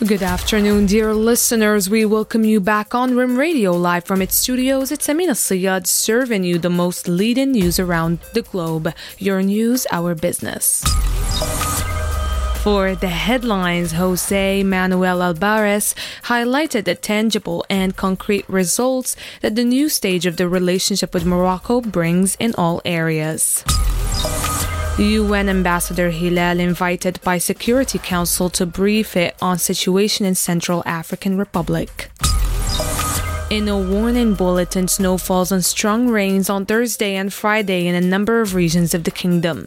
Good afternoon, dear listeners. We welcome you back on Rim Radio live from its studios. It's Amina Siyad serving you the most leading news around the globe. Your news, our business. For the headlines, Jose Manuel Albares highlighted the tangible and concrete results that the new stage of the relationship with Morocco brings in all areas. UN Ambassador Hilal invited by Security Council to brief it on situation in Central African Republic. In a warning bulletin, snow falls and strong rains on Thursday and Friday in a number of regions of the kingdom.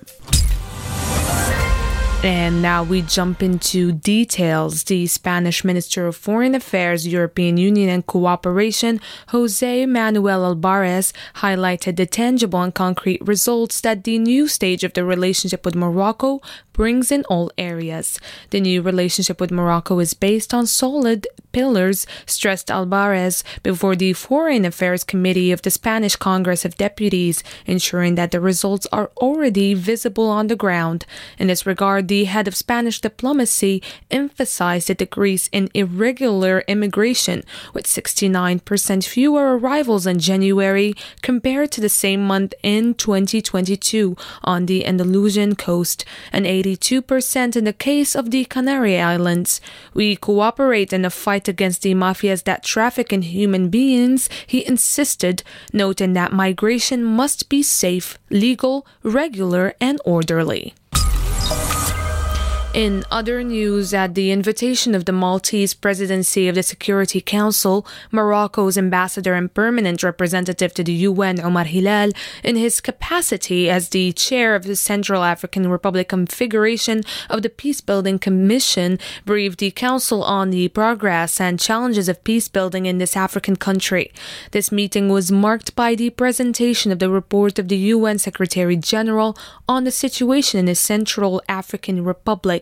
And now we jump into details. The Spanish Minister of Foreign Affairs, European Union and Cooperation, Jose Manuel Albares, highlighted the tangible and concrete results that the new stage of the relationship with Morocco brings in all areas. The new relationship with Morocco is based on solid pillars, stressed Albares before the Foreign Affairs Committee of the Spanish Congress of Deputies, ensuring that the results are already visible on the ground. In this regard, the head of Spanish diplomacy emphasized the decrease in irregular immigration, with 69% fewer arrivals in January compared to the same month in 2022 on the Andalusian coast, and 82% in the case of the Canary Islands. We cooperate in the fight against the mafias that traffic in human beings, he insisted, noting that migration must be safe, legal, regular, and orderly. In other news, at the invitation of the Maltese presidency of the Security Council, Morocco's ambassador and permanent representative to the UN, Omar Hilal, in his capacity as the chair of the Central African Republic Configuration of the Peacebuilding Commission, briefed the Council on the progress and challenges of peacebuilding in this African country. This meeting was marked by the presentation of the report of the UN Secretary General on the situation in the Central African Republic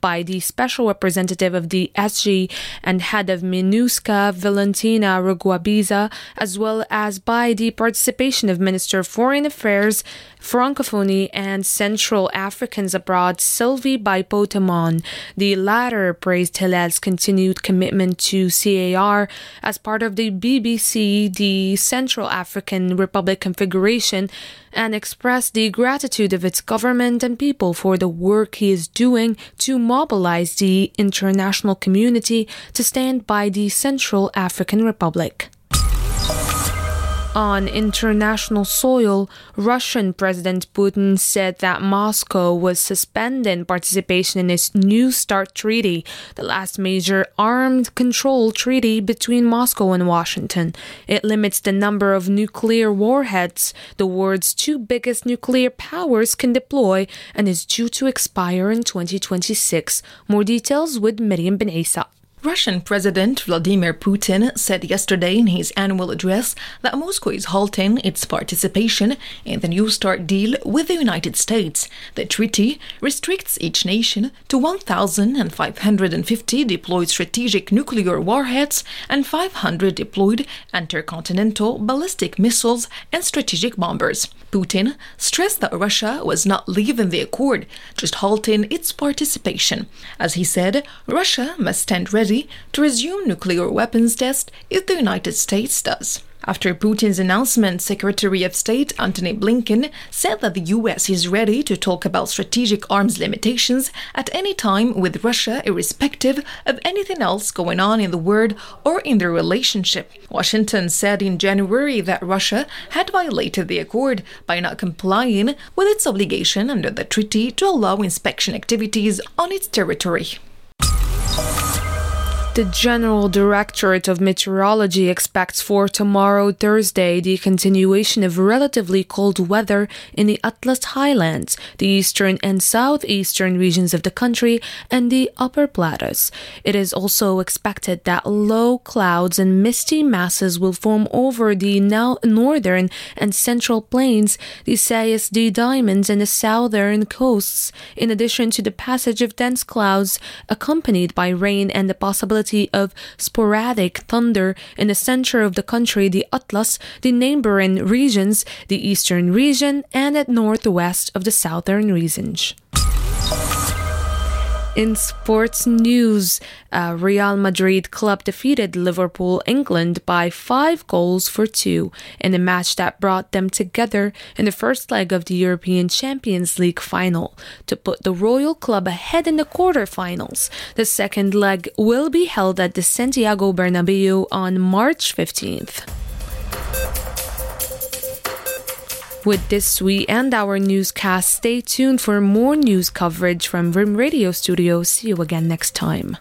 by the special representative of the SG and head of MINUSCA, Valentina Rugwabiza, as well as by the participation of Minister of Foreign Affairs, Francophonie, and Central Africans abroad, Sylvie Baipo-Temon. The latter praised Hilal's continued commitment to CAR as part of the PBC, the Central African Republic configuration, and expressed the gratitude of its government and people for the work he is doing to mobilize the international community to stand by the Central African Republic. On international soil, Russian President Putin said that Moscow was suspending participation in its New START treaty, the last major armed control treaty between Moscow and Washington. It limits the number of nuclear warheads the world's two biggest nuclear powers can deploy and is due to expire in 2026. More details with Miriam Ben Isa. Russian President Vladimir Putin said yesterday in his annual address that Moscow is halting its participation in the New START deal with the United States. The treaty restricts each nation to 1,550 deployed strategic nuclear warheads and 500 deployed intercontinental ballistic missiles and strategic bombers. Putin stressed that Russia was not leaving the accord, just halting its participation. As he said, Russia must stand ready to resume nuclear weapons tests if the United States does. After Putin's announcement, Secretary of State Antony Blinken said that the US is ready to talk about strategic arms limitations at any time with Russia, irrespective of anything else going on in the world or in their relationship. Washington said in January that Russia had violated the accord by not complying with its obligation under the treaty to allow inspection activities on its territory. The General Directorate of Meteorology expects for tomorrow, Thursday, the continuation of relatively cold weather in the Atlas Highlands, the eastern and southeastern regions of the country, and the upper plateaus. It is also expected that low clouds and misty masses will form over the now northern and central plains, the Sayas D Diamonds, and the southern coasts, in addition to the passage of dense clouds accompanied by rain and the possibility of sporadic thunder in the center of the country, the Atlas, the neighboring regions, the eastern region, and at northwest of the southern regions. In sports news, uh, Real Madrid club defeated Liverpool England by five goals for two in a match that brought them together in the first leg of the European Champions League final to put the Royal Club ahead in the quarterfinals. The second leg will be held at the Santiago Bernabeu on March 15th. With this, we end our newscast. Stay tuned for more news coverage from Rim Radio Studios. See you again next time.